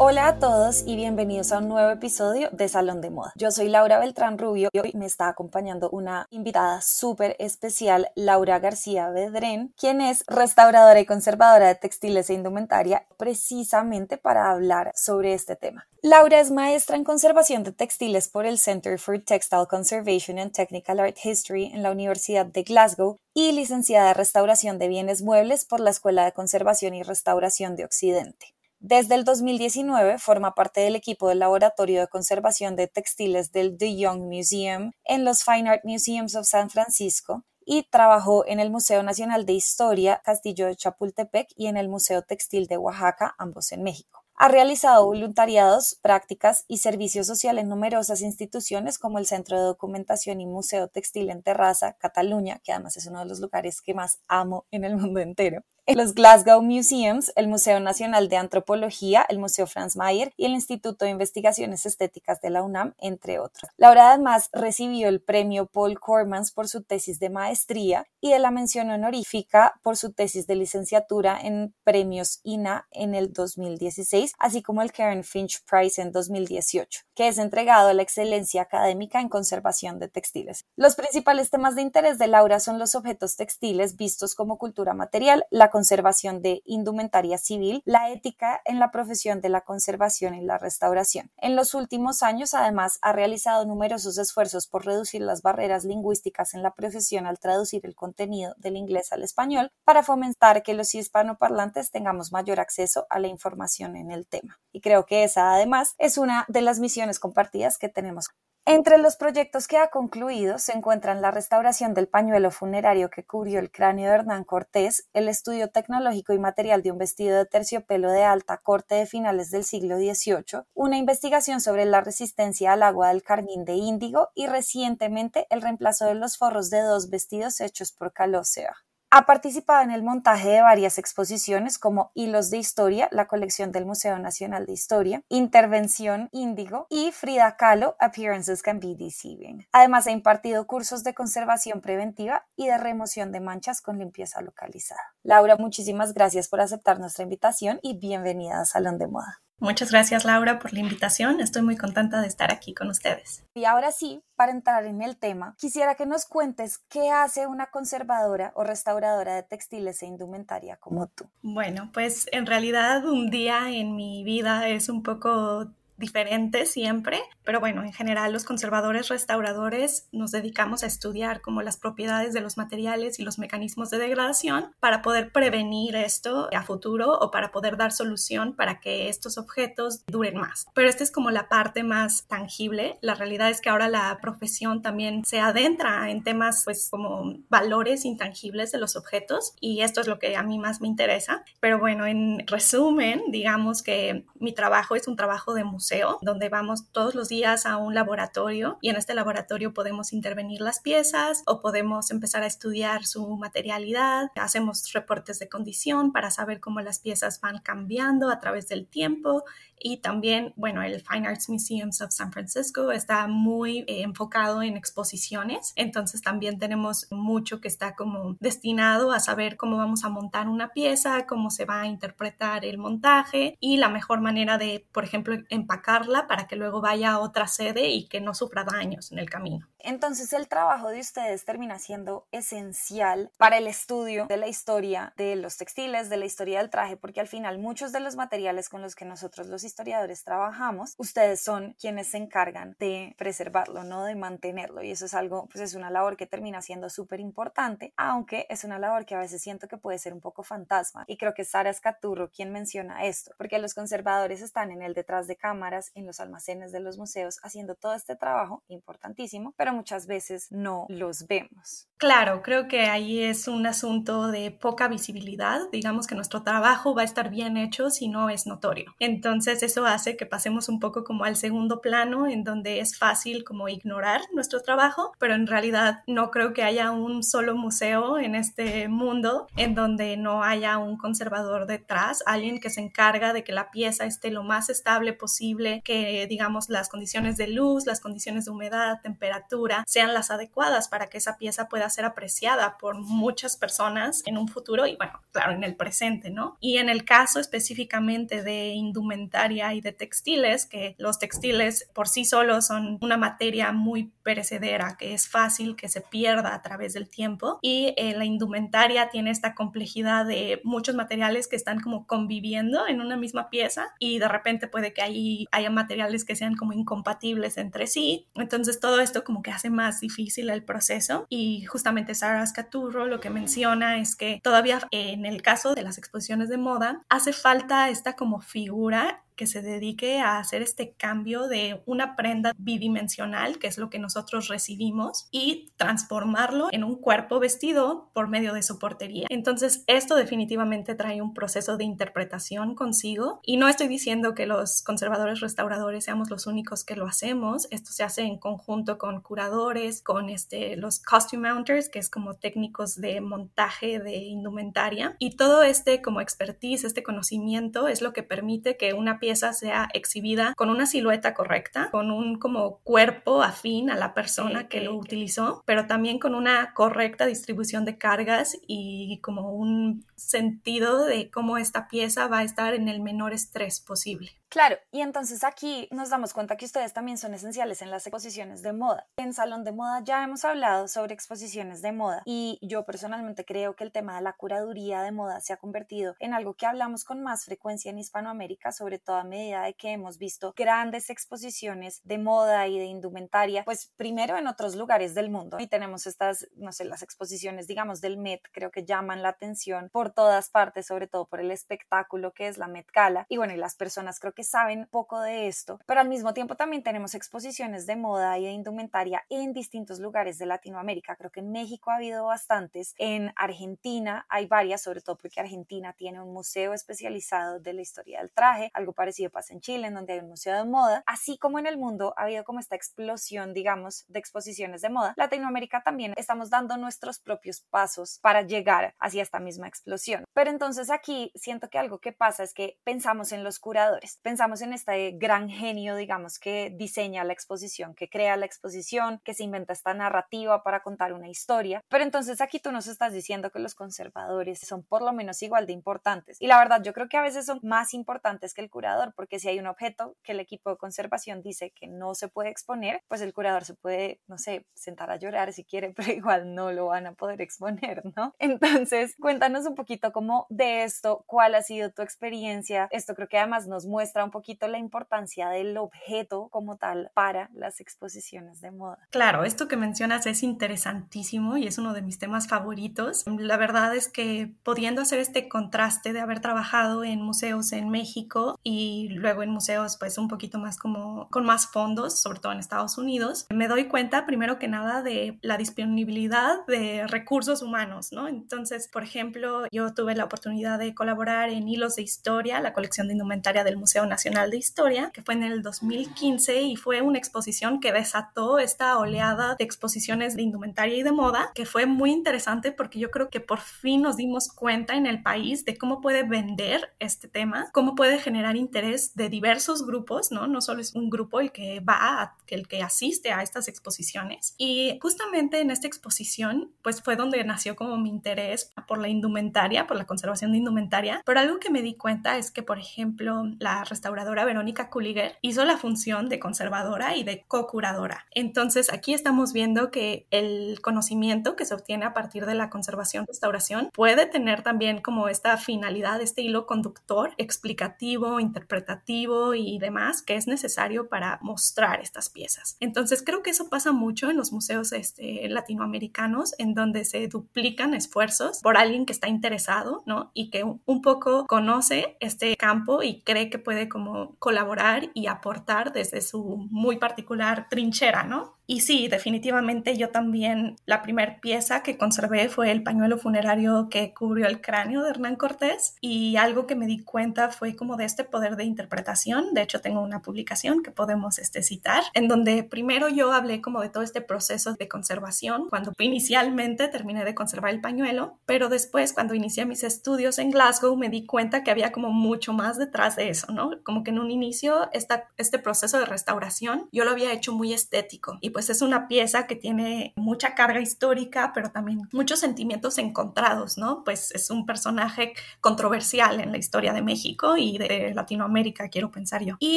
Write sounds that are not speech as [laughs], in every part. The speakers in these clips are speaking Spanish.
Hola a todos y bienvenidos a un nuevo episodio de Salón de Moda. Yo soy Laura Beltrán Rubio y hoy me está acompañando una invitada súper especial, Laura García Bedrén, quien es restauradora y conservadora de textiles e indumentaria, precisamente para hablar sobre este tema. Laura es maestra en conservación de textiles por el Center for Textile Conservation and Technical Art History en la Universidad de Glasgow y licenciada en restauración de bienes muebles por la Escuela de Conservación y Restauración de Occidente. Desde el 2019 forma parte del equipo del Laboratorio de Conservación de Textiles del The Young Museum en los Fine Art Museums of San Francisco y trabajó en el Museo Nacional de Historia Castillo de Chapultepec y en el Museo Textil de Oaxaca, ambos en México. Ha realizado voluntariados, prácticas y servicios sociales en numerosas instituciones como el Centro de Documentación y Museo Textil en Terraza, Cataluña, que además es uno de los lugares que más amo en el mundo entero, en los Glasgow Museums, el Museo Nacional de Antropología, el Museo Franz Mayer y el Instituto de Investigaciones Estéticas de la UNAM, entre otros. Laura además recibió el premio Paul Cormans por su tesis de maestría y de la mención honorífica por su tesis de licenciatura en premios INA en el 2016, así como el Karen Finch Prize en 2018, que es entregado a la excelencia académica en conservación de textiles. Los principales temas de interés de Laura son los objetos textiles vistos como cultura material, la conservación de indumentaria civil, la ética en la profesión de la conservación y la restauración. En los últimos años, además, ha realizado numerosos esfuerzos por reducir las barreras lingüísticas en la profesión al traducir el contenido del inglés al español para fomentar que los hispanoparlantes tengamos mayor acceso a la información en el tema. Y creo que esa, además, es una de las misiones compartidas que tenemos. Entre los proyectos que ha concluido se encuentran la restauración del pañuelo funerario que cubrió el cráneo de Hernán Cortés, el estudio tecnológico y material de un vestido de terciopelo de alta corte de finales del siglo XVIII, una investigación sobre la resistencia al agua del carmín de índigo y recientemente el reemplazo de los forros de dos vestidos hechos por Calócea. Ha participado en el montaje de varias exposiciones como Hilos de Historia, la colección del Museo Nacional de Historia, Intervención Índigo y Frida Kahlo, Appearances Can Be Deceiving. Además, ha impartido cursos de conservación preventiva y de remoción de manchas con limpieza localizada. Laura, muchísimas gracias por aceptar nuestra invitación y bienvenida a Salón de Moda. Muchas gracias Laura por la invitación. Estoy muy contenta de estar aquí con ustedes. Y ahora sí, para entrar en el tema, quisiera que nos cuentes qué hace una conservadora o restauradora de textiles e indumentaria como tú. Bueno, pues en realidad un día en mi vida es un poco diferente siempre, pero bueno, en general los conservadores restauradores nos dedicamos a estudiar como las propiedades de los materiales y los mecanismos de degradación para poder prevenir esto a futuro o para poder dar solución para que estos objetos duren más. Pero esta es como la parte más tangible. La realidad es que ahora la profesión también se adentra en temas pues como valores intangibles de los objetos y esto es lo que a mí más me interesa. Pero bueno, en resumen, digamos que mi trabajo es un trabajo de museo donde vamos todos los días a un laboratorio y en este laboratorio podemos intervenir las piezas o podemos empezar a estudiar su materialidad. Hacemos reportes de condición para saber cómo las piezas van cambiando a través del tiempo y también, bueno, el Fine Arts Museums of San Francisco está muy eh, enfocado en exposiciones, entonces también tenemos mucho que está como destinado a saber cómo vamos a montar una pieza, cómo se va a interpretar el montaje y la mejor manera de, por ejemplo, empacarla para que luego vaya a otra sede y que no sufra daños en el camino. Entonces el trabajo de ustedes termina siendo esencial para el estudio de la historia de los textiles, de la historia del traje, porque al final muchos de los materiales con los que nosotros los historiadores trabajamos, ustedes son quienes se encargan de preservarlo, no de mantenerlo. Y eso es algo, pues es una labor que termina siendo súper importante, aunque es una labor que a veces siento que puede ser un poco fantasma. Y creo que Sara Escaturro quien menciona esto, porque los conservadores están en el detrás de cámara cámaras en los almacenes de los museos haciendo todo este trabajo importantísimo, pero muchas veces no los vemos. Claro, creo que ahí es un asunto de poca visibilidad. Digamos que nuestro trabajo va a estar bien hecho si no es notorio. Entonces eso hace que pasemos un poco como al segundo plano, en donde es fácil como ignorar nuestro trabajo, pero en realidad no creo que haya un solo museo en este mundo en donde no haya un conservador detrás, alguien que se encarga de que la pieza esté lo más estable posible, que digamos las condiciones de luz, las condiciones de humedad, temperatura sean las adecuadas para que esa pieza pueda ser apreciada por muchas personas en un futuro y bueno, claro, en el presente, ¿no? Y en el caso específicamente de indumentaria y de textiles, que los textiles por sí solos son una materia muy perecedera, que es fácil que se pierda a través del tiempo y eh, la indumentaria tiene esta complejidad de muchos materiales que están como conviviendo en una misma pieza y de repente puede que ahí haya materiales que sean como incompatibles entre sí. Entonces todo esto como que hace más difícil el proceso y justamente Sara Ascaturro lo que menciona es que todavía en el caso de las exposiciones de moda hace falta esta como figura que se dedique a hacer este cambio de una prenda bidimensional, que es lo que nosotros recibimos, y transformarlo en un cuerpo vestido por medio de soportería. Entonces, esto definitivamente trae un proceso de interpretación consigo y no estoy diciendo que los conservadores restauradores seamos los únicos que lo hacemos, esto se hace en conjunto con curadores, con este, los costume mounters, que es como técnicos de montaje de indumentaria, y todo este como expertise, este conocimiento es lo que permite que una pieza pieza sea exhibida con una silueta correcta, con un como cuerpo afín a la persona que lo utilizó, pero también con una correcta distribución de cargas y como un sentido de cómo esta pieza va a estar en el menor estrés posible. Claro, y entonces aquí nos damos cuenta que ustedes también son esenciales en las exposiciones de moda. En Salón de Moda ya hemos hablado sobre exposiciones de moda y yo personalmente creo que el tema de la curaduría de moda se ha convertido en algo que hablamos con más frecuencia en Hispanoamérica, sobre todo a medida de que hemos visto grandes exposiciones de moda y de indumentaria, pues primero en otros lugares del mundo y tenemos estas, no sé, las exposiciones, digamos, del Met, creo que llaman la atención por todas partes, sobre todo por el espectáculo que es la Met Gala y bueno, y las personas creo que que saben poco de esto, pero al mismo tiempo también tenemos exposiciones de moda y de indumentaria en distintos lugares de Latinoamérica. Creo que en México ha habido bastantes, en Argentina hay varias, sobre todo porque Argentina tiene un museo especializado de la historia del traje, algo parecido pasa en Chile, en donde hay un museo de moda, así como en el mundo ha habido como esta explosión, digamos, de exposiciones de moda. Latinoamérica también estamos dando nuestros propios pasos para llegar hacia esta misma explosión. Pero entonces aquí siento que algo que pasa es que pensamos en los curadores, pensamos en este gran genio, digamos, que diseña la exposición, que crea la exposición, que se inventa esta narrativa para contar una historia. Pero entonces aquí tú nos estás diciendo que los conservadores son por lo menos igual de importantes. Y la verdad, yo creo que a veces son más importantes que el curador, porque si hay un objeto que el equipo de conservación dice que no se puede exponer, pues el curador se puede, no sé, sentar a llorar si quiere, [laughs] pero igual no lo van a poder exponer, ¿no? [laughs] Entonces, cuéntanos un poquito cómo de esto, cuál ha sido tu experiencia. Esto creo que además nos muestra un poquito la importancia del objeto como tal para las exposiciones de moda. Claro, esto que mencionas es interesantísimo y es uno de mis temas favoritos. La verdad es que pudiendo hacer este contraste de haber trabajado en museos en México y luego en museos pues un poquito más como con más fondos, sobre todo en Estados Unidos, me doy cuenta primero que nada de la disponibilidad de recursos humanos, ¿no? Entonces, por ejemplo, yo tuve la oportunidad de colaborar en Hilos de Historia, la colección de indumentaria del Museo Nacional de Historia, que fue en el 2015 y fue una exposición que desató esta oleada de exposiciones de indumentaria y de moda, que fue muy interesante porque yo creo que por fin nos dimos cuenta en el país de cómo puede vender este tema, cómo puede generar interés de diversos grupos, ¿no? No solo es un grupo el que va, el que asiste a estas exposiciones. Y justamente en esta exposición, pues fue donde nació como mi interés por la indumentaria, por la conservación de indumentaria, pero algo que me di cuenta es que, por ejemplo, la restauradora Verónica Kuliger hizo la función de conservadora y de co-curadora. Entonces aquí estamos viendo que el conocimiento que se obtiene a partir de la conservación restauración puede tener también como esta finalidad, este hilo conductor explicativo, interpretativo y demás que es necesario para mostrar estas piezas. Entonces creo que eso pasa mucho en los museos este, latinoamericanos en donde se duplican esfuerzos por alguien que está interesado, ¿no? Y que un poco conoce este campo y cree que puede como colaborar y aportar desde su muy particular trinchera, ¿no? Y sí, definitivamente yo también, la primera pieza que conservé fue el pañuelo funerario que cubrió el cráneo de Hernán Cortés y algo que me di cuenta fue como de este poder de interpretación. De hecho, tengo una publicación que podemos este, citar, en donde primero yo hablé como de todo este proceso de conservación, cuando inicialmente terminé de conservar el pañuelo, pero después cuando inicié mis estudios en Glasgow me di cuenta que había como mucho más detrás de eso, ¿no? Como que en un inicio esta, este proceso de restauración yo lo había hecho muy estético y pues es una pieza que tiene mucha carga histórica, pero también muchos sentimientos encontrados, ¿no? Pues es un personaje controversial en la historia de México y de Latinoamérica, quiero pensar yo. Y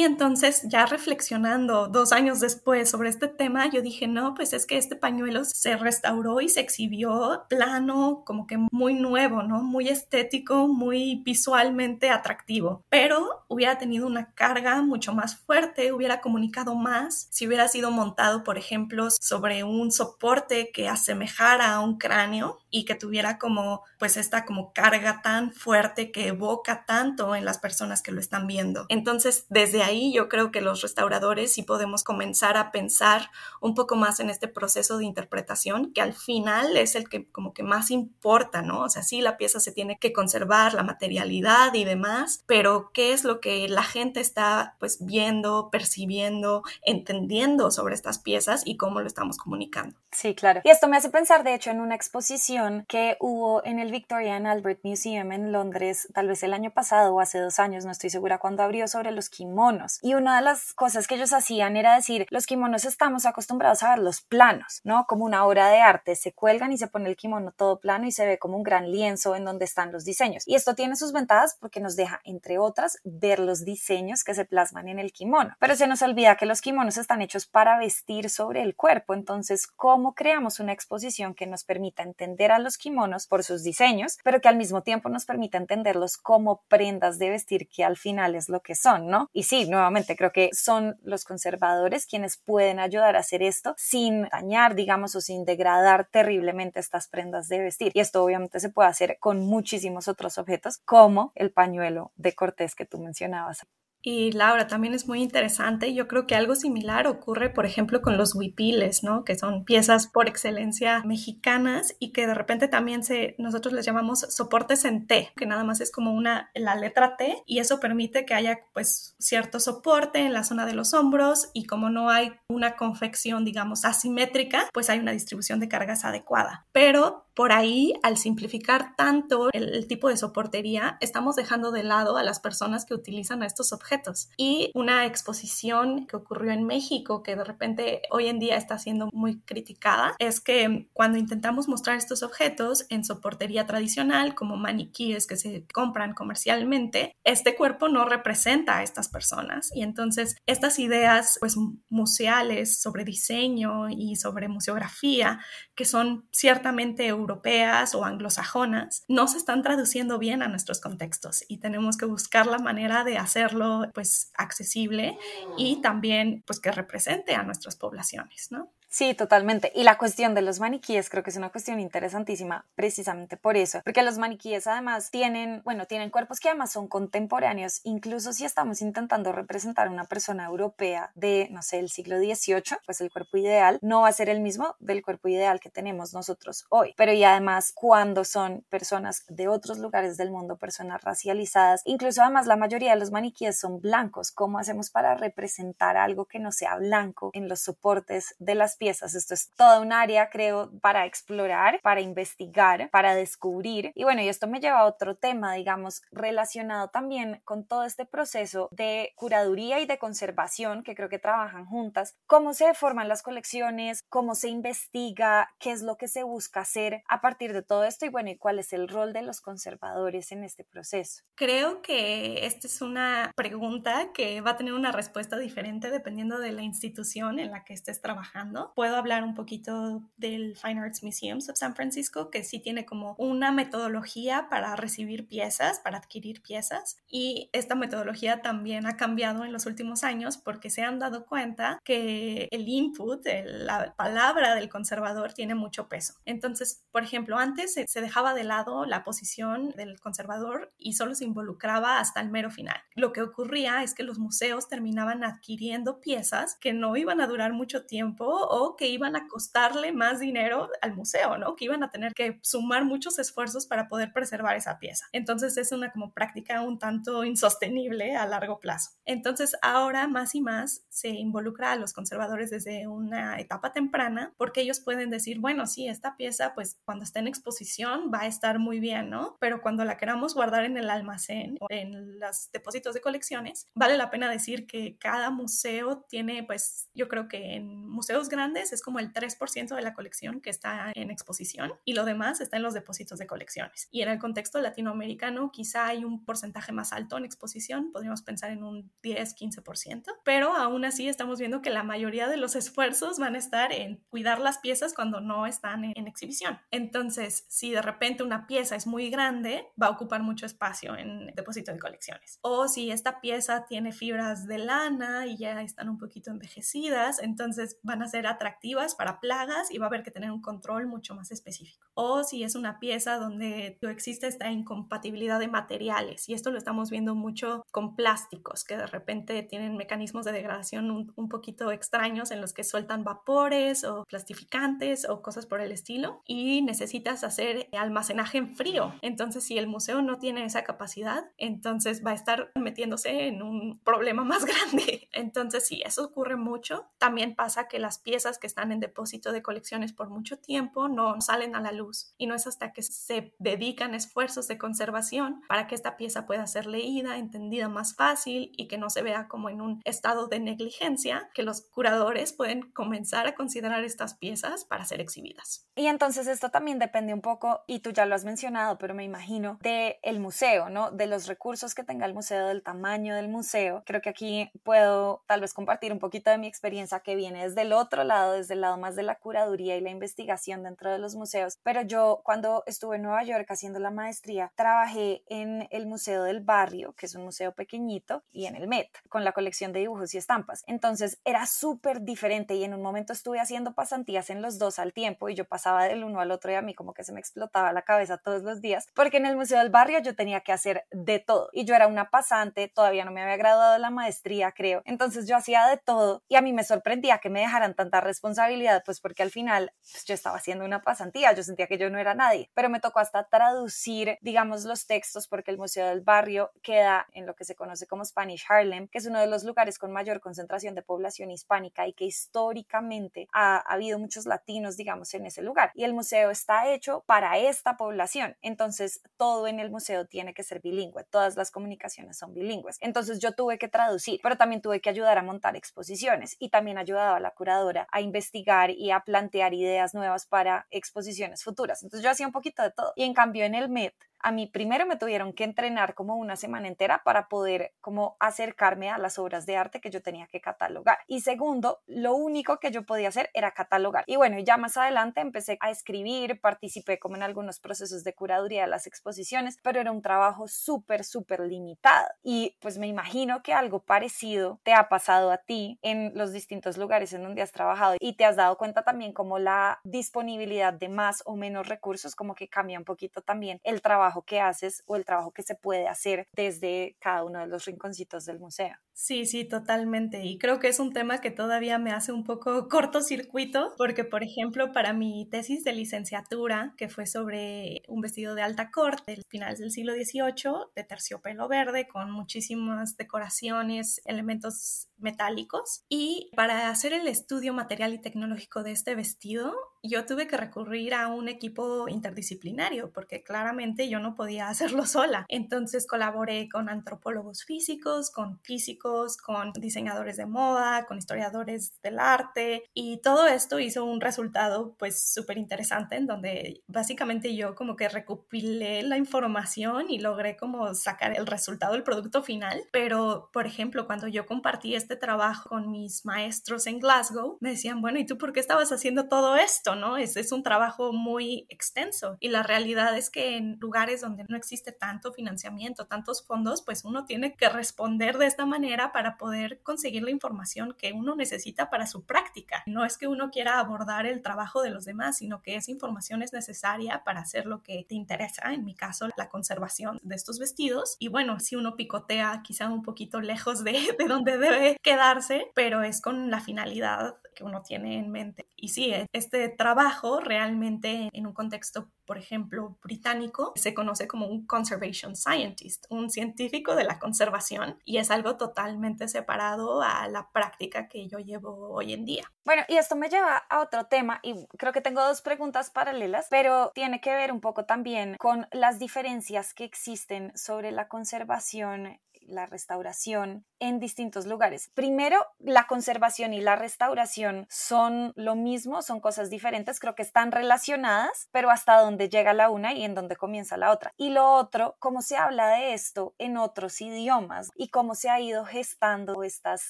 entonces, ya reflexionando dos años después sobre este tema, yo dije, no, pues es que este pañuelo se restauró y se exhibió plano, como que muy nuevo, ¿no? Muy estético, muy visualmente atractivo, pero hubiera tenido una carga mucho más fuerte, hubiera comunicado más si hubiera sido montado, por ejemplo, sobre un soporte que asemejara a un cráneo y que tuviera como pues esta como carga tan fuerte que evoca tanto en las personas que lo están viendo. Entonces, desde ahí yo creo que los restauradores sí podemos comenzar a pensar un poco más en este proceso de interpretación que al final es el que como que más importa, ¿no? O sea, sí, la pieza se tiene que conservar, la materialidad y demás, pero ¿qué es lo que la gente está pues viendo, percibiendo, entendiendo sobre estas piezas y cómo lo estamos comunicando. Sí, claro. Y esto me hace pensar, de hecho, en una exposición que hubo en el Victoria and Albert Museum en Londres, tal vez el año pasado o hace dos años, no estoy segura cuándo abrió, sobre los kimonos. Y una de las cosas que ellos hacían era decir, los kimonos estamos acostumbrados a ver los planos, ¿no? Como una obra de arte, se cuelgan y se pone el kimono todo plano y se ve como un gran lienzo en donde están los diseños. Y esto tiene sus ventajas porque nos deja, entre otras, ver los diseños que se plasman en el kimono. Pero se nos olvida que los kimonos están hechos para vestir sobre el cuerpo. Entonces, ¿cómo creamos una exposición que nos permita entender a los kimonos por sus diseños, pero que al mismo tiempo nos permita entenderlos como prendas de vestir que al final es lo que son, ¿no? Y sí, nuevamente creo que son los conservadores quienes pueden ayudar a hacer esto sin dañar, digamos, o sin degradar terriblemente estas prendas de vestir. Y esto obviamente se puede hacer con muchísimos otros objetos, como el pañuelo de Cortés que tú mencionabas. Y Laura, también es muy interesante. Yo creo que algo similar ocurre, por ejemplo, con los huipiles, ¿no? Que son piezas por excelencia mexicanas y que de repente también se, nosotros les llamamos soportes en T, que nada más es como una, la letra T y eso permite que haya pues cierto soporte en la zona de los hombros y como no hay una confección, digamos, asimétrica, pues hay una distribución de cargas adecuada. Pero por ahí, al simplificar tanto el, tipo de soportería, estamos dejando de lado a las personas que utilizan estos objetos. Y una exposición que ocurrió en México, que de repente hoy en día está siendo muy criticada, es que cuando intentamos mostrar estos objetos en soportería tradicional, como maniquíes que se compran comercialmente, este cuerpo no representa a estas personas. Y entonces estas ideas pues museales sobre diseño y sobre museografía, que son ciertamente europeas o anglosajonas no se están traduciendo bien a nuestros contextos y tenemos que buscar la manera de hacerlo pues accesible y también pues que represente a nuestras poblaciones, ¿no? Sí, totalmente. Y la cuestión de los maniquíes creo que es una cuestión interesantísima precisamente por eso, porque los maniquíes además tienen, bueno, tienen cuerpos que además son contemporáneos, incluso si estamos intentando representar a una persona europea de, no sé, el siglo XVIII, pues el cuerpo ideal no va a ser el mismo del cuerpo ideal que tenemos nosotros hoy. Pero y además cuando son personas de otros lugares del mundo, personas racializadas, incluso además la mayoría de los maniquíes son blancos, ¿cómo hacemos para representar algo que no sea blanco en los soportes de las piezas. Esto es toda un área, creo, para explorar, para investigar, para descubrir. Y bueno, y esto me lleva a otro tema, digamos, relacionado también con todo este proceso de curaduría y de conservación que creo que trabajan juntas. ¿Cómo se forman las colecciones? ¿Cómo se investiga? ¿Qué es lo que se busca hacer a partir de todo esto? Y bueno, ¿y cuál es el rol de los conservadores en este proceso? Creo que esta es una pregunta que va a tener una respuesta diferente dependiendo de la institución en la que estés trabajando puedo hablar un poquito del Fine Arts Museums of San Francisco, que sí tiene como una metodología para recibir piezas, para adquirir piezas. Y esta metodología también ha cambiado en los últimos años porque se han dado cuenta que el input, la palabra del conservador tiene mucho peso. Entonces, por ejemplo, antes se, se dejaba de lado la posición del conservador y solo se involucraba hasta el mero final. Lo que ocurría es que los museos terminaban adquiriendo piezas que no iban a durar mucho tiempo o que iban a costarle más dinero al museo, ¿no? Que iban a tener que sumar muchos esfuerzos para poder preservar esa pieza. Entonces es una como práctica un tanto insostenible a largo plazo. Entonces ahora más y más se involucra a los conservadores desde una etapa temprana porque ellos pueden decir, bueno, sí, esta pieza pues cuando está en exposición va a estar muy bien, ¿no? Pero cuando la queramos guardar en el almacén o en los depósitos de colecciones, vale la pena decir que cada museo tiene pues yo creo que en museos grandes es como el 3% de la colección que está en exposición y lo demás está en los depósitos de colecciones. Y en el contexto latinoamericano quizá hay un porcentaje más alto en exposición, podríamos pensar en un 10-15%, pero aún así estamos viendo que la mayoría de los [laughs] esfuerzos van a estar en cuidar las piezas cuando no están en, exhibición. Entonces, si de repente una pieza es muy grande, va a ocupar mucho espacio en depósito de colecciones. O si esta pieza tiene fibras de lana y ya están un poquito envejecidas, entonces van a ser atractivas para plagas y va a haber que tener un control mucho más específico. O si es una pieza donde existe esta incompatibilidad de materiales, y esto lo estamos viendo mucho con plásticos, que de repente tienen mecanismos de degradación un, un poquito extraños en los que sueltan vapores o plastificantes o cosas por el estilo, y necesitas hacer almacenaje en frío. Entonces, si el museo no tiene esa capacidad, entonces va a estar metiéndose en un problema más [laughs] grande. Entonces, sí, eso ocurre mucho. También pasa que las piezas que están en depósito de colecciones por mucho tiempo no salen a la luz y no es hasta que se dedican esfuerzos de conservación para que esta pieza pueda ser leída, entendida más fácil y que no se vea como en un estado de negligencia que los curadores pueden comenzar a considerar estas piezas para ser exhibidas. Y entonces esto también depende un poco, y tú ya lo has mencionado, pero me imagino, del el museo, ¿no? De los recursos que tenga el museo, del tamaño del museo. Creo que aquí puedo tal vez compartir un poquito de mi experiencia que viene desde el otro lado, desde el lado más de la curaduría y la investigación dentro de los museos. Pero yo cuando estuve en Nueva York haciendo la maestría, trabajé en el Museo del Barrio, que es un museo pequeñito, y en el Met, con la colección de dibujos y estampas. Entonces era súper diferente y en un momento estuve haciendo pasantías en los dos al tiempo y yo pasaba del uno al otro y a mí como que se me explotaba la cabeza todos los días, porque en el Museo del Barrio yo tenía que hacer de todo y yo era una pasante, todavía no me había graduado la maestría, creo. Entonces yo hacía de todo y a mí me sorprendía que me dejaran tanta responsabilidad, pues porque al final pues, yo estaba haciendo una pasantía, yo sentía que yo no era nadie, pero me tocó hasta traducir, digamos, los textos porque el Museo del Barrio queda en lo que se conoce como Spanish Harlem, que es uno de los lugares con mayor concentración de población hispánica y que históricamente ha, ha habido muchos latinos, digamos, en ese lugar. Y el museo está hecho para esta población, entonces todo en el museo tiene que ser bilingüe, todas las comunicaciones son bilingües. Entonces yo tuve que traducir, pero también tuve que ayudar a montar exposiciones y también ayudaba a la curadora a investigar y a plantear ideas nuevas para exposiciones futuras. Entonces yo hacía un poquito de todo. Y en cambio en el MET a mí primero me tuvieron que entrenar como una semana entera para poder como acercarme a las obras de arte que yo tenía que catalogar. Y segundo, lo único que yo podía hacer era catalogar. Y bueno, ya más adelante empecé a escribir, participé como en algunos procesos de curaduría de las exposiciones, pero era un trabajo súper, súper limitado. Y pues me imagino que algo parecido te ha pasado a ti en los distintos lugares en donde has trabajado y te has dado cuenta también como la disponibilidad de más o menos recursos como que cambia un poquito también el trabajo que haces o el trabajo que se puede hacer desde cada uno de los rinconcitos del museo. Sí, sí, totalmente. Y creo que es un tema que todavía me hace un poco [laughs] cortocircuito, porque, por ejemplo, para mi tesis de licenciatura, que fue sobre un vestido de alta corte del finales del siglo XVIII, de terciopelo verde, con muchísimas decoraciones, elementos metálicos, y para hacer el estudio material y tecnológico de este vestido, yo tuve que recurrir a un equipo interdisciplinario, porque claramente yo no podía [laughs] hacerlo sola. Entonces colaboré con antropólogos físicos, con físicos, científicos, con diseñadores de moda, con historiadores del arte y todo esto hizo un resultado pues súper interesante en donde básicamente yo como que recopilé la información y logré como sacar el resultado, el producto final. Pero, por ejemplo, cuando yo compartí este trabajo con mis maestros en Glasgow, me decían, bueno, ¿y tú por qué estabas haciendo todo esto? ¿No? Es, es un trabajo muy extenso y la realidad es que en lugares donde no existe tanto financiamiento, tantos fondos, pues uno tiene que responder de esta manera para poder conseguir la información que uno necesita para su práctica. No es que uno quiera abordar el trabajo de los demás, sino que esa información es necesaria para hacer lo que te interesa, en mi caso, la conservación de estos vestidos. Y bueno, si uno picotea quizá un poquito lejos de, [laughs] de donde debe quedarse, pero es con la finalidad que uno tiene en mente. Y sí, este trabajo realmente en un contexto, por ejemplo, británico, se conoce como un conservation scientist, un científico de la conservación, y es algo totalmente separado a la práctica que yo llevo hoy en día. Bueno, y esto me lleva a otro tema, y creo que tengo dos preguntas paralelas, pero tiene que ver un poco también con las diferencias que existen sobre la conservación la restauración en distintos lugares. Primero, la conservación y la restauración son lo mismo, son cosas diferentes, creo que están relacionadas, pero hasta dónde llega la una y en dónde comienza la otra. Y lo otro, cómo se habla de esto en otros idiomas y cómo se ha ido gestando estas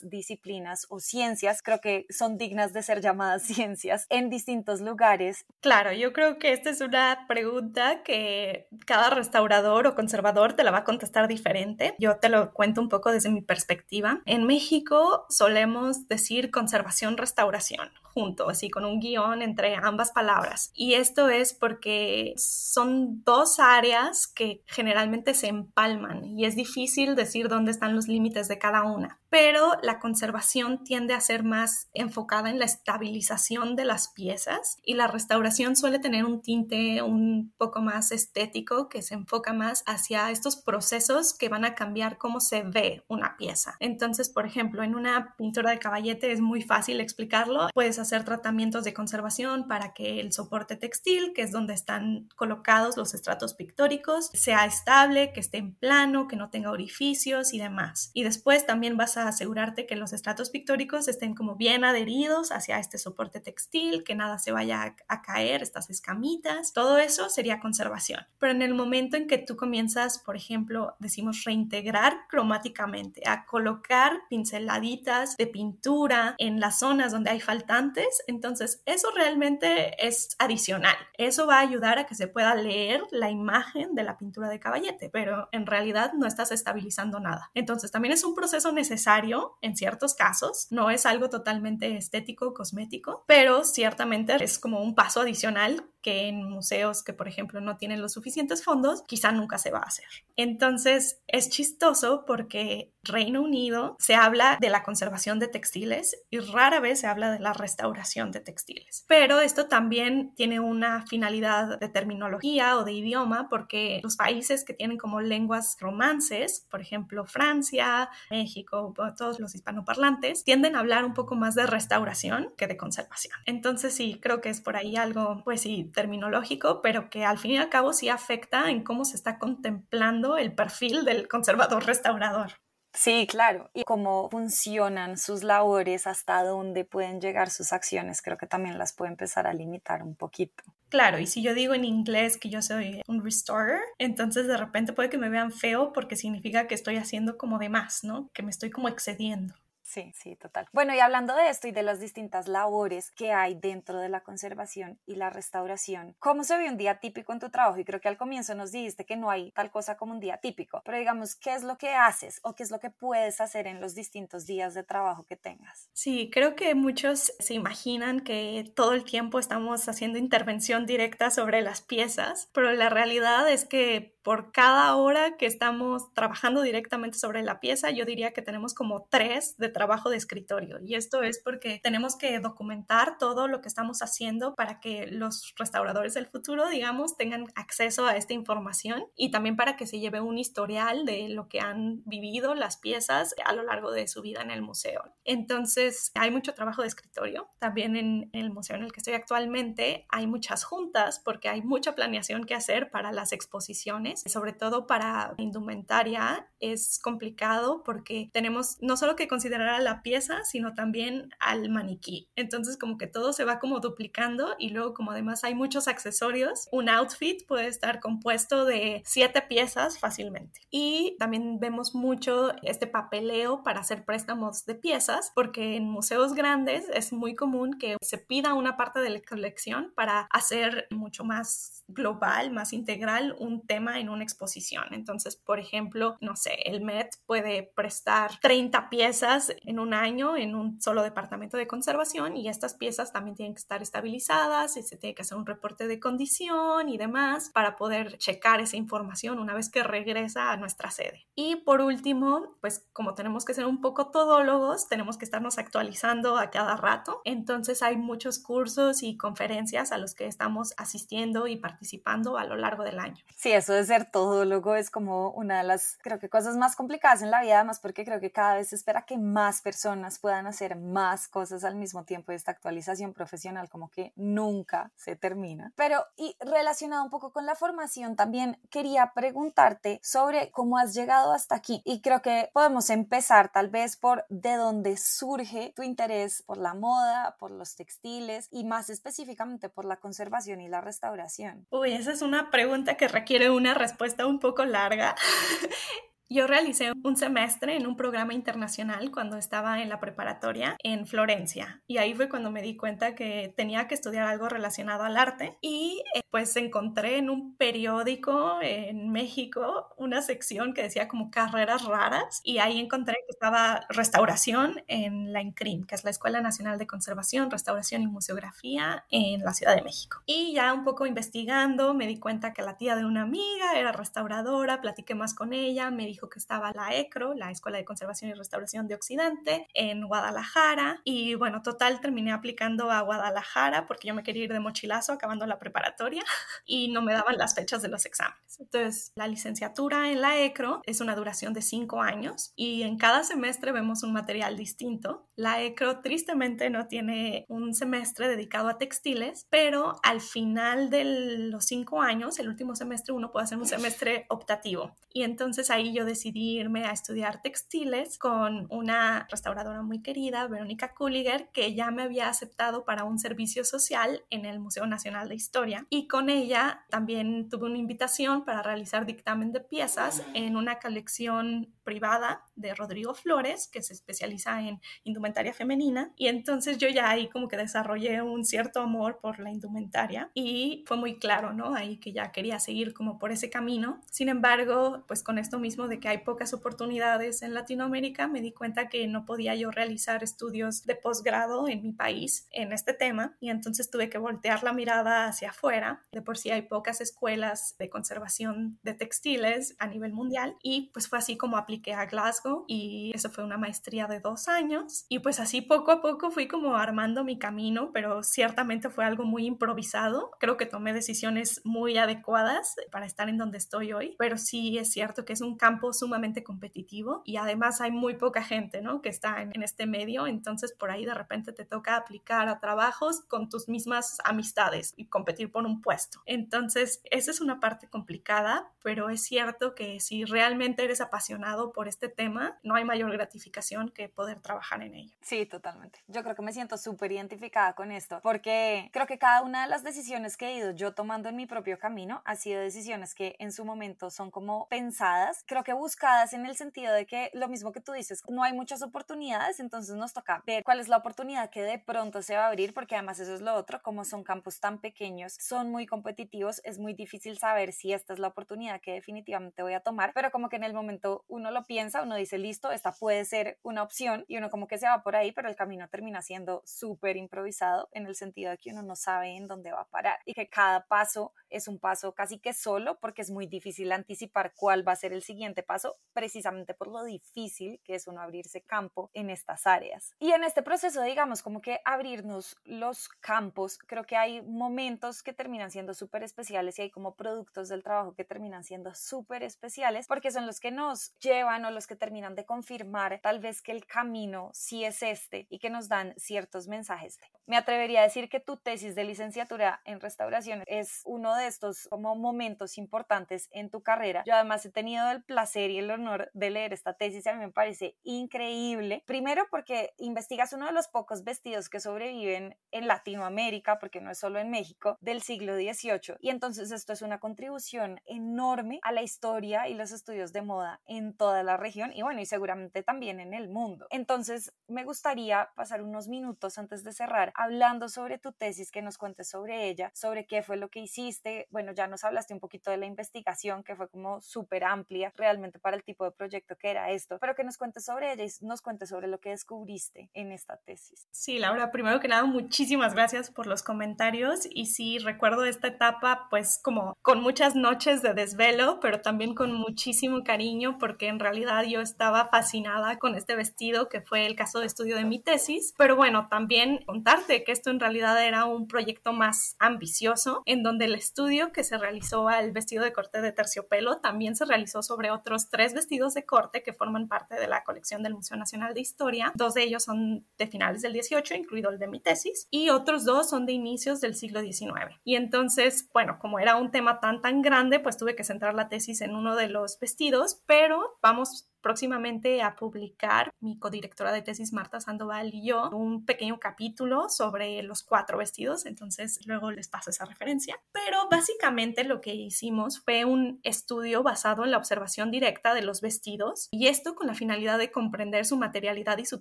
disciplinas o ciencias, creo que son dignas de ser llamadas [laughs] ciencias en distintos lugares. Claro, yo creo que esta es una pregunta que cada restaurador o conservador te la va a contestar diferente. Yo te lo cuento un poco desde mi perspectiva. En México solemos decir conservación-restauración junto, así con un guion entre ambas palabras. Y esto es porque son dos áreas que generalmente se empalman y es difícil decir dónde están los límites de cada una. Pero la conservación tiende a ser más enfocada en la estabilización de las piezas y la restauración suele tener un tinte un poco más estético que se enfoca más hacia estos procesos que van a cambiar cómo se ve una pieza. Entonces, por ejemplo, en una pintura de caballete es muy fácil explicarlo. Puedes hacer tratamientos de conservación para que el soporte textil, que es donde están colocados los estratos pictóricos, sea estable, que esté en plano, que no tenga orificios y demás. Y después también vas a asegurarte que los estratos pictóricos estén como bien adheridos hacia este soporte textil, que nada se vaya a, a caer, estas escamitas. Todo eso sería conservación. Pero en el momento en que tú comienzas, por ejemplo, decimos reintegrar cromáticamente, a colocar pinceladitas de pintura en las zonas donde hay faltantes. Entonces, eso realmente es adicional. Eso va a ayudar a que se pueda leer la imagen de la pintura de caballete, pero en realidad no estás estabilizando nada. Entonces, también es un proceso necesario en ciertos casos. No es algo totalmente estético, cosmético, pero ciertamente es como un paso adicional que en museos que, por ejemplo, no tienen los suficientes fondos, quizá nunca se va a hacer. Entonces, es chistoso porque Reino Unido se habla de la conservación de textiles y rara vez se habla de la restauración de textiles. Pero esto también tiene una finalidad de terminología o de idioma porque los países que tienen como lenguas romances, por ejemplo Francia, México, todos los hispanoparlantes, tienden a hablar un poco más de restauración que de conservación. Entonces sí, creo que es por ahí algo, pues sí, terminológico, pero que al fin y al cabo sí afecta en cómo se está contemplando el perfil del conservador restaurador. Sí, claro. Y cómo funcionan sus labores, hasta dónde pueden llegar sus acciones, creo que también las puede empezar a limitar un poquito. Claro, y si yo digo en inglés que yo soy un restorer, entonces de repente puede que me vean feo porque significa que estoy haciendo como de más, ¿no? Que me estoy como excediendo. Sí, sí, total. Bueno, y hablando de esto y de las distintas labores que hay dentro de la conservación y la restauración, ¿cómo se ve un día típico en tu trabajo? Y creo que al comienzo nos dijiste que no hay tal cosa como un día típico, pero digamos, ¿qué es lo que haces o qué es lo que puedes hacer en los distintos días de trabajo que tengas? Sí, creo que muchos se imaginan que todo el tiempo estamos haciendo intervención directa sobre las piezas, pero la realidad es que por cada hora que estamos trabajando directamente sobre la pieza, yo diría que tenemos como tres de trabajo de escritorio. Y esto es porque tenemos que documentar todo lo que estamos haciendo para que los restauradores del futuro, digamos, tengan acceso a esta información y también para que se lleve un historial de lo que han vivido las piezas a lo largo de su vida en el museo. Entonces, hay mucho trabajo de escritorio. También en el museo en el que estoy actualmente hay muchas juntas porque hay mucha planeación que hacer para las exposiciones sobre todo para indumentaria es complicado porque tenemos no solo que considerar a la pieza, sino también al maniquí. Entonces como que todo se va como duplicando y luego como además hay muchos accesorios, un outfit puede estar compuesto de siete piezas fácilmente. Y también vemos mucho este papeleo para hacer préstamos de piezas porque en museos grandes es muy común que se pida una parte de la colección para hacer mucho más global, más integral un tema en una exposición. Entonces, por ejemplo, no sé, el Met puede prestar 30 piezas en un año en un solo departamento de conservación y estas piezas también tienen que estar estabilizadas y se tiene que hacer un reporte de condición y demás para poder checar esa información una vez que regresa a nuestra sede. Y por último, pues como tenemos que ser un poco todólogos, tenemos que estarnos actualizando a cada rato. Entonces hay muchos cursos y conferencias a los que estamos asistiendo y participando a lo largo del año. Sí, eso de ser todólogo es como una de las, creo que cosas más complicadas en la vida, además porque creo que cada vez se espera que más personas puedan hacer más cosas al mismo tiempo y esta actualización profesional como que nunca se termina. Pero y relacionado un poco con la formación, también quería preguntarte sobre cómo has llegado hasta aquí y creo que podemos empezar tal vez por de dónde surge tu interés por la moda, por los textiles y más específicamente por la conservación y la restauración. Uy, esa es una pregunta que requiere una respuesta un poco larga. [laughs] Yo realicé un semestre en un programa internacional cuando estaba en la preparatoria en Florencia y ahí fue cuando me di cuenta que tenía que estudiar algo relacionado al arte y eh, pues encontré en un periódico en México una sección que decía como carreras raras y ahí encontré que estaba restauración en la INCRIM, que es la Escuela Nacional de Conservación, Restauración y Museografía en la Ciudad de México. Y ya un poco investigando me di cuenta que la tía de una amiga era restauradora, platiqué más con ella, me dijo que estaba la ECRO, la Escuela de Conservación y Restauración de Occidente, en Guadalajara. Y bueno, total, terminé aplicando a Guadalajara porque yo me quería ir de mochilazo acabando la preparatoria [laughs] y no me daban las fechas de los exámenes. Entonces, la licenciatura en la ECRO es una duración de cinco años y en cada semestre vemos un material distinto. La ECRO tristemente no tiene un semestre dedicado a textiles, pero al final de los cinco años, el último semestre, uno puede hacer un semestre optativo. Y entonces ahí yo decidí irme a estudiar textiles con una restauradora muy querida, Verónica Kulliger, que ya me había aceptado para un servicio social en el Museo Nacional de Historia. Y con ella también tuve una invitación para realizar dictamen de piezas en una colección privada de Rodrigo Flores, que se especializa en indumentaria femenina. Y entonces yo ya ahí como que desarrollé un cierto amor por la indumentaria y fue muy claro, ¿no? Ahí que ya quería seguir como por ese camino. Sin embargo, pues con esto mismo de que hay pocas oportunidades en Latinoamérica, me di cuenta que no podía yo realizar estudios de posgrado en mi país en este tema y entonces tuve que voltear la mirada hacia afuera. De por sí hay pocas escuelas de conservación de textiles a nivel mundial y pues fue así como apliqué a Glasgow y eso fue una maestría de dos años y pues así poco a poco fui como armando mi camino, pero ciertamente fue algo muy improvisado. Creo que tomé decisiones muy adecuadas para estar en donde estoy hoy, pero sí es cierto que es un campo sumamente competitivo y además hay muy poca gente, ¿no? Que está en, este medio, entonces por ahí de repente te toca aplicar a trabajos con tus mismas amistades y competir por un puesto. Entonces, esa es una parte complicada, pero es cierto que si realmente eres apasionado por este tema, no hay mayor gratificación que poder trabajar en ello. Sí, totalmente. Yo creo que me siento súper identificada con esto, porque creo que cada una de las decisiones que he ido yo tomando en mi propio camino ha sido decisiones que en su momento son como pensadas. Creo que buscadas en el sentido de que lo mismo que tú dices, no hay muchas oportunidades, entonces nos toca ver cuál es la oportunidad que de pronto se va a abrir, porque además eso es lo otro, como son campos tan pequeños, son muy competitivos, es muy difícil saber si esta es la oportunidad que definitivamente voy a tomar, pero como que en el momento uno lo piensa, uno dice, listo, esta puede ser una opción y uno como que se va por ahí, pero el camino termina siendo súper improvisado en el sentido de que uno no sabe en dónde va a parar y que cada paso es un paso casi que solo porque es muy difícil anticipar cuál va a ser el siguiente paso precisamente por lo difícil que es uno abrirse campo en estas áreas. Y en este proceso, digamos, como que abrirnos los campos, creo que hay momentos que terminan siendo súper especiales y hay como productos del trabajo que terminan siendo súper especiales porque son los que nos llevan o los que terminan de confirmar tal vez que el camino sí es este y que nos dan ciertos mensajes. Me atrevería a decir que tu tesis de licenciatura en restauración es uno de estos como momentos importantes en tu carrera. Yo además he tenido el placer y el honor de leer esta tesis a mí me parece increíble. Primero porque investigas uno de los pocos vestidos que sobreviven en Latinoamérica, porque no es solo en México, del siglo XVIII. Y entonces esto es una contribución enorme a la historia y los estudios de moda en toda la región y bueno, y seguramente también en el mundo. Entonces me gustaría pasar unos minutos antes de cerrar hablando sobre tu tesis, que nos cuentes sobre ella, sobre qué fue lo que hiciste. Bueno, ya nos hablaste un poquito de la investigación, que fue como súper amplia realmente para el tipo de proyecto que era esto, pero que nos cuentes sobre ella y nos cuentes sobre lo que descubriste en esta tesis. Sí, Laura, primero que nada, muchísimas gracias por los comentarios y sí, recuerdo esta etapa pues como con muchas noches de desvelo, pero también con muchísimo cariño porque en realidad yo estaba fascinada con este vestido que fue el caso de estudio de mi tesis, pero bueno, también contarte que esto en realidad era un proyecto más ambicioso en donde el estudio que se realizó al vestido de corte de terciopelo también se realizó sobre otros tres vestidos de corte que forman parte de la colección del Museo Nacional de Historia. Dos de ellos son de finales del 18, incluido el de mi tesis, y otros dos son de inicios del siglo XIX. Y entonces, bueno, como era un tema tan tan grande, pues tuve que centrar la tesis en uno de los vestidos, pero vamos próximamente a publicar mi codirectora de tesis Marta Sandoval y yo un pequeño capítulo sobre los cuatro vestidos, entonces luego les paso esa referencia. Pero básicamente lo que hicimos fue un estudio basado en la observación directa de los vestidos y esto con la finalidad de comprender su materialidad y su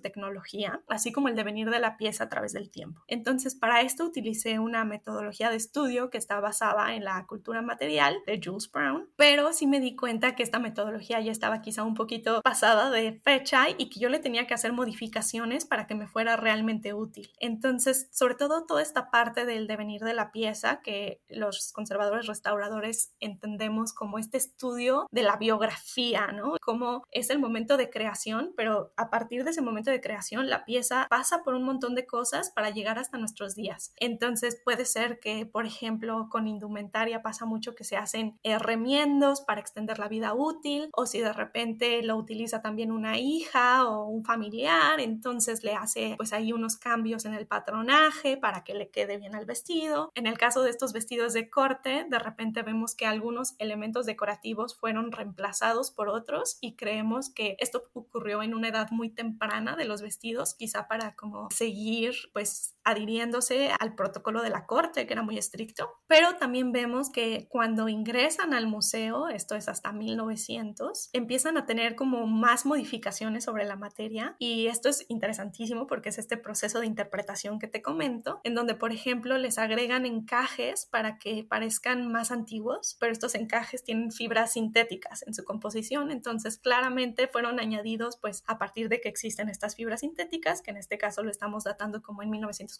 tecnología, así como el devenir de la pieza a través del tiempo. Entonces para esto utilicé una metodología de estudio que está basada en la cultura material de Jules Brown, pero sí me di cuenta que esta metodología ya estaba quizá un poquito pasada de fecha y que yo le tenía que hacer modificaciones para que me fuera realmente útil. Entonces, sobre todo toda esta parte del devenir de la pieza que los conservadores restauradores entendemos como este estudio de la biografía, ¿no? Como es el momento de creación, pero a partir de ese momento de creación la pieza pasa por un montón de cosas para llegar hasta nuestros días. Entonces, puede ser que, por ejemplo, con indumentaria pasa mucho que se hacen remiendos para extender la vida útil o si de repente lo utiliza también una hija o un familiar, entonces le hace pues ahí unos cambios en el patronaje para que le quede bien al vestido. En el caso de estos vestidos de corte, de repente vemos que algunos elementos decorativos fueron reemplazados por otros y creemos que esto ocurrió en una edad muy temprana de los vestidos, quizá para como seguir pues adhiriéndose al protocolo de la corte, que era muy estricto, pero también vemos que cuando ingresan al museo, esto es hasta 1900, empiezan a tener como más modificaciones sobre la materia y esto es interesantísimo porque es este proceso de interpretación que te comento, en donde por ejemplo les agregan encajes para que parezcan más antiguos, pero estos encajes tienen fibras sintéticas en su composición, entonces claramente fueron añadidos pues a partir de que existen estas fibras sintéticas, que en este caso lo estamos datando como en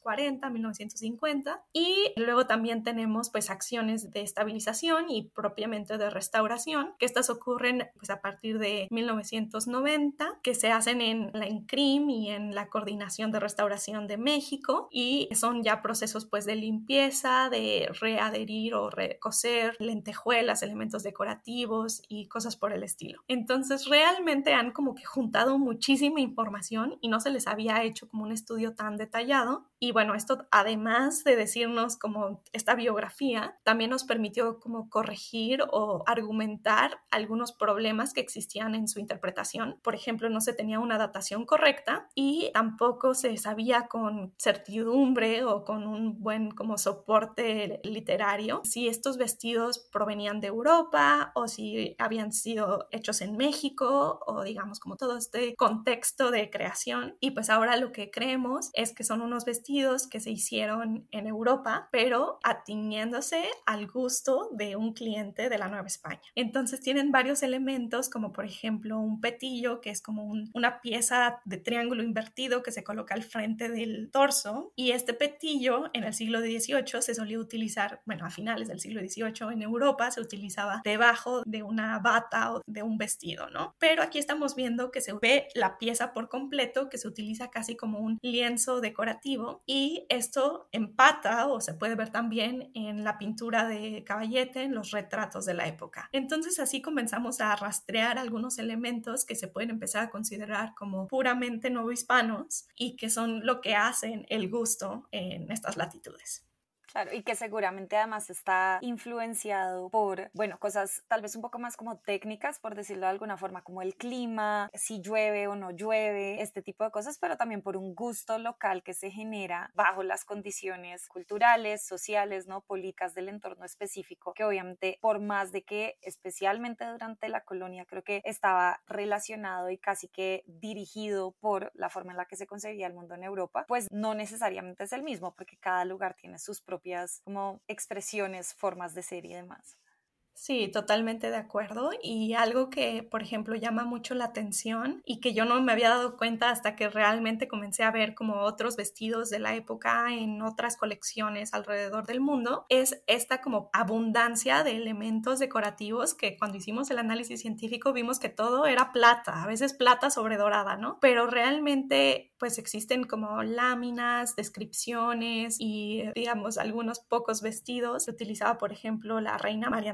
1940, 1950 y luego también tenemos pues acciones de estabilización y propiamente de restauración, que estas ocurren pues a partir de 19 1990 que se hacen en la INCRIM y en la Coordinación de Restauración de México y son ya procesos pues de limpieza, de readherir o recoser lentejuelas, elementos decorativos y cosas por el estilo. Entonces realmente han como que juntado muchísima información y no se les había hecho como un estudio tan detallado y bueno, esto además de decirnos como esta biografía, también nos permitió como corregir o argumentar algunos problemas que existían en su interpretación. Por ejemplo, no se tenía una datación correcta y tampoco se sabía con certidumbre o con un buen como soporte literario si estos vestidos provenían de Europa o si habían sido hechos en México o digamos como todo este contexto de creación. Y pues ahora lo que creemos es que son unos vestidos que se hicieron en Europa, pero atiñéndose al gusto de un cliente de la Nueva España. Entonces tienen varios elementos como por ejemplo un petillo, que es como una pieza de triángulo invertido que se coloca al frente del torso. Y este petillo en el siglo XVIII se solía utilizar, bueno, a finales del siglo XVIII en Europa se utilizaba debajo de una bata o de un vestido, ¿no? Pero aquí estamos viendo que se ve la pieza por completo, que se utiliza casi como un lienzo decorativo y esto empata o se puede ver también en la pintura de Caballete, en los retratos de la época. Entonces así comenzamos a rastrear algunos elementos que se pueden empezar a considerar como puramente novohispanos y que son lo que hacen el gusto en estas latitudes. Claro, y que seguramente además está influenciado por, bueno, cosas tal vez un poco más como técnicas, por decirlo de alguna forma, como el clima, si llueve o no llueve, este tipo de cosas, pero también por un gusto local que se genera bajo las condiciones culturales, sociales, no políticas del entorno específico, que obviamente por más de que especialmente durante la colonia creo que estaba relacionado y casi que dirigido por la forma en la que se concebía el mundo en Europa, pues no necesariamente es el mismo, porque cada lugar tiene sus propios como expresiones, formas de ser y demás. Sí, totalmente de acuerdo. Y algo que, por ejemplo, llama mucho la atención y que yo no me había dado cuenta hasta que realmente comencé a ver como otros vestidos de la época en otras colecciones alrededor del mundo, es esta como abundancia de elementos decorativos que cuando hicimos el análisis científico vimos que todo era plata, a veces plata sobre dorada, ¿no? Pero realmente pues existen como láminas, descripciones y digamos algunos pocos vestidos. Se utilizaba, por ejemplo, la reina María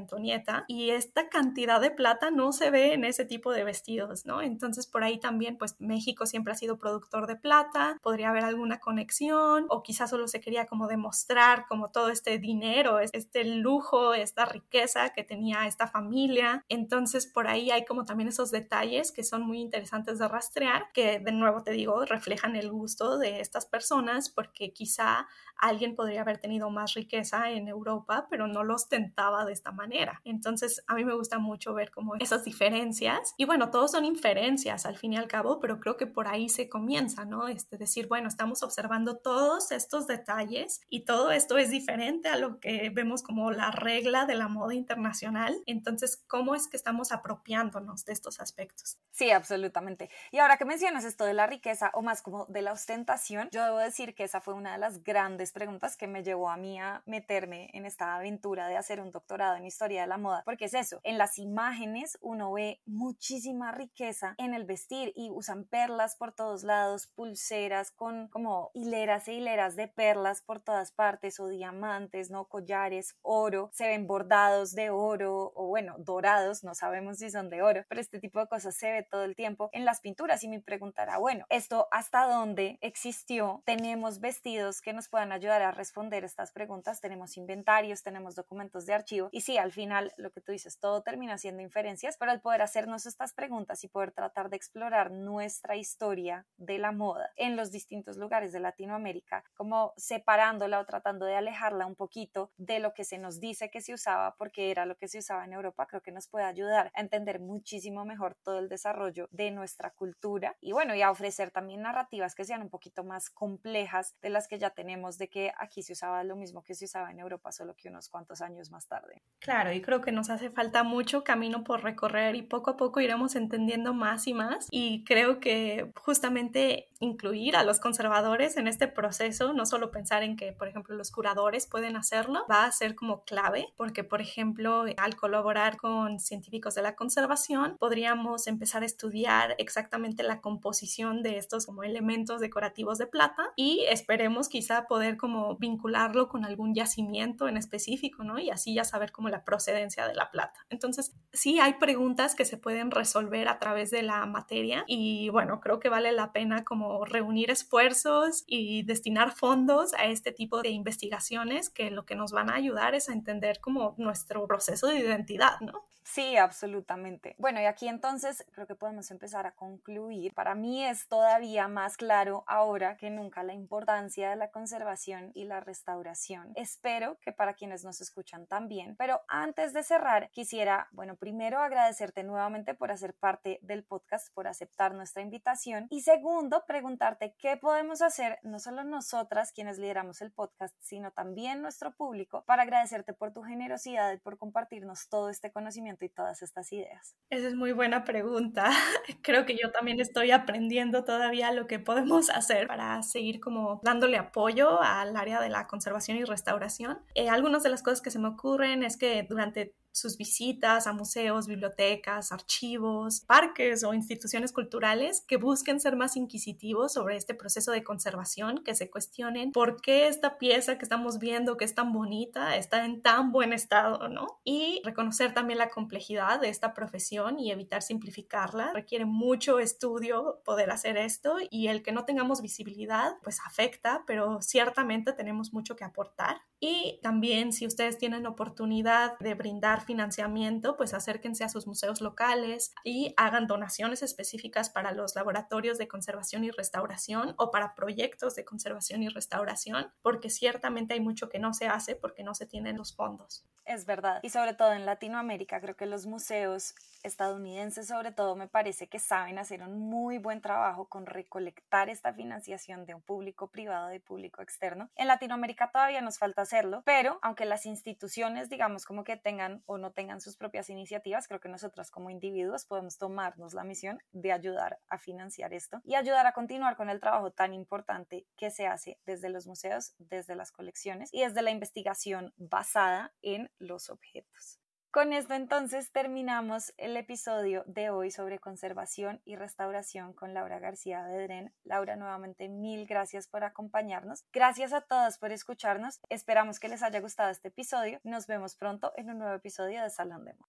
Y esta cantidad de plata no se ve en ese tipo de vestidos, ¿no? Entonces por ahí también, pues México siempre ha sido productor de plata, podría haber alguna conexión o quizás solo se quería como demostrar como todo este dinero, este lujo, esta riqueza que tenía esta familia. Entonces por ahí hay como también esos detalles que son muy interesantes de rastrear, que de nuevo te digo, reflejan el gusto de estas personas porque quizá alguien podría haber tenido más riqueza en Europa, pero no lo ostentaba de esta manera. Entonces, a mí me gusta mucho ver como esas diferencias. Y bueno, todos son inferencias al fin y al cabo, pero creo que por ahí se comienza, ¿no? Este decir, bueno, estamos observando todos estos detalles y todo esto es diferente a lo que vemos como la regla de la moda internacional. Entonces, ¿cómo es que estamos apropiándonos de estos aspectos? Sí, absolutamente. Y ahora que mencionas esto de la riqueza o más como de la ostentación, yo debo decir que esa fue una de las grandes preguntas que me llevó a mí a meterme en esta aventura de hacer un doctorado en historia de la moda, porque es eso, en las imágenes uno ve muchísima riqueza en el vestir y usan perlas por todos lados, pulseras con como hileras e hileras de perlas por todas partes o diamantes, no collares, oro, se ven bordados de oro o bueno, dorados, no sabemos si son de oro, pero este tipo de cosas se ve todo el tiempo en las pinturas y me preguntará, bueno, esto hasta dónde existió, tenemos vestidos que nos puedan ayudar a responder estas preguntas. Tenemos inventarios, tenemos documentos de archivo y sí, al final lo que tú dices, todo termina siendo inferencias, pero al poder hacernos estas preguntas y poder tratar de explorar nuestra historia de la moda en los distintos lugares de Latinoamérica, como separándola o tratando de alejarla un poquito de lo que se nos dice que se usaba porque era lo que se usaba en Europa, creo que nos puede ayudar a entender muchísimo mejor todo el desarrollo de nuestra cultura y bueno, y a ofrecer también narrativas que sean un poquito más complejas de las que ya tenemos de que aquí se usaba lo mismo que se usaba en Europa, solo que unos cuantos años más tarde. Claro, y creo que nos hace falta mucho camino por recorrer y poco a poco iremos entendiendo más y más. Y creo que justamente incluir a los conservadores en este proceso, no solo pensar en que, por ejemplo, los curadores pueden hacerlo, va a ser como clave, porque, por ejemplo, al colaborar con científicos de la conservación, podríamos empezar a estudiar exactamente la composición de estos como elementos decorativos de plata y esperemos quizá poder como vincularlo con algún yacimiento en específico, ¿no? Y así ya saber como la procedencia de la plata. Entonces, sí hay preguntas que se pueden resolver a través de la materia y bueno, creo que vale la pena como reunir esfuerzos y destinar fondos a este tipo de investigaciones que lo que nos van a ayudar es a entender como nuestro proceso de identidad, ¿no? Sí, absolutamente. Bueno, y aquí entonces creo que podemos empezar a concluir. Para mí es todavía más claro ahora que nunca la importancia de la conservación y la restauración. Espero que para quienes nos escuchan también. Pero antes de cerrar, quisiera, bueno, primero agradecerte nuevamente por hacer parte del podcast, por aceptar nuestra invitación. Y segundo, preguntarte qué podemos hacer, no solo nosotras quienes lideramos el podcast, sino también nuestro público, para agradecerte por tu generosidad y por compartirnos todo este conocimiento y todas estas ideas? Esa es muy buena pregunta. [laughs] Creo que yo también estoy aprendiendo todavía lo que podemos [laughs] hacer para seguir como dándole apoyo al área de la conservación y restauración. Eh, algunas de las cosas que se me ocurren es que durante durante sus visitas a museos, bibliotecas, archivos, parques o instituciones culturales que busquen ser más inquisitivos sobre este proceso de conservación, que se cuestionen por qué esta pieza que estamos viendo, que es tan bonita, está en tan buen estado, ¿no? Y reconocer también la complejidad de esta profesión y evitar simplificarla. Requiere mucho estudio poder hacer esto y el que no tengamos visibilidad, pues afecta, pero ciertamente tenemos mucho que aportar. Y también si ustedes tienen oportunidad de brindar financiamiento, pues acérquense a sus museos locales y hagan donaciones específicas para los laboratorios de conservación y restauración o para proyectos de conservación y restauración, porque ciertamente hay mucho que no se hace porque no se tienen los fondos. Es verdad. Y sobre todo en Latinoamérica, creo que los museos estadounidenses sobre todo me parece que saben hacer un muy buen trabajo con recolectar esta financiación de un público privado, de público externo. En Latinoamérica todavía nos falta hacerlo, pero aunque las instituciones, digamos, como que tengan o no tengan sus propias iniciativas, creo que nosotras como individuos podemos tomarnos la misión de ayudar a financiar esto y ayudar a continuar con el trabajo tan importante que se hace desde los museos, desde las colecciones y desde la investigación basada en los objetos. Con esto entonces terminamos el episodio de hoy sobre conservación y restauración con Laura García Bedrén. Laura, nuevamente mil gracias por acompañarnos. Gracias a todos por escucharnos. Esperamos que les haya gustado este episodio. Nos vemos pronto en un nuevo episodio de Salón de Moda.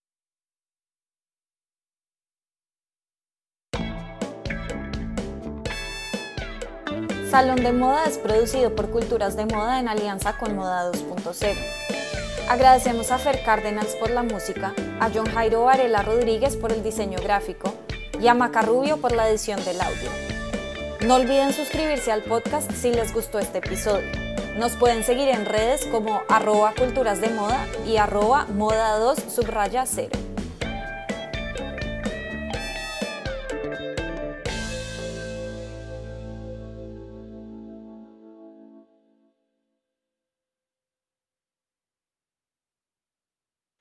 Salón de Moda es producido por Culturas de Moda en alianza con Moda 2.0. Agradecemos a Fer Cárdenas por la música, a John Jairo Varela Rodríguez por el diseño gráfico y a Macarrubio por la edición del audio. No olviden suscribirse al podcast si les gustó este episodio. Nos pueden seguir en redes como arroba culturas de moda y arroba moda 2 subraya 0.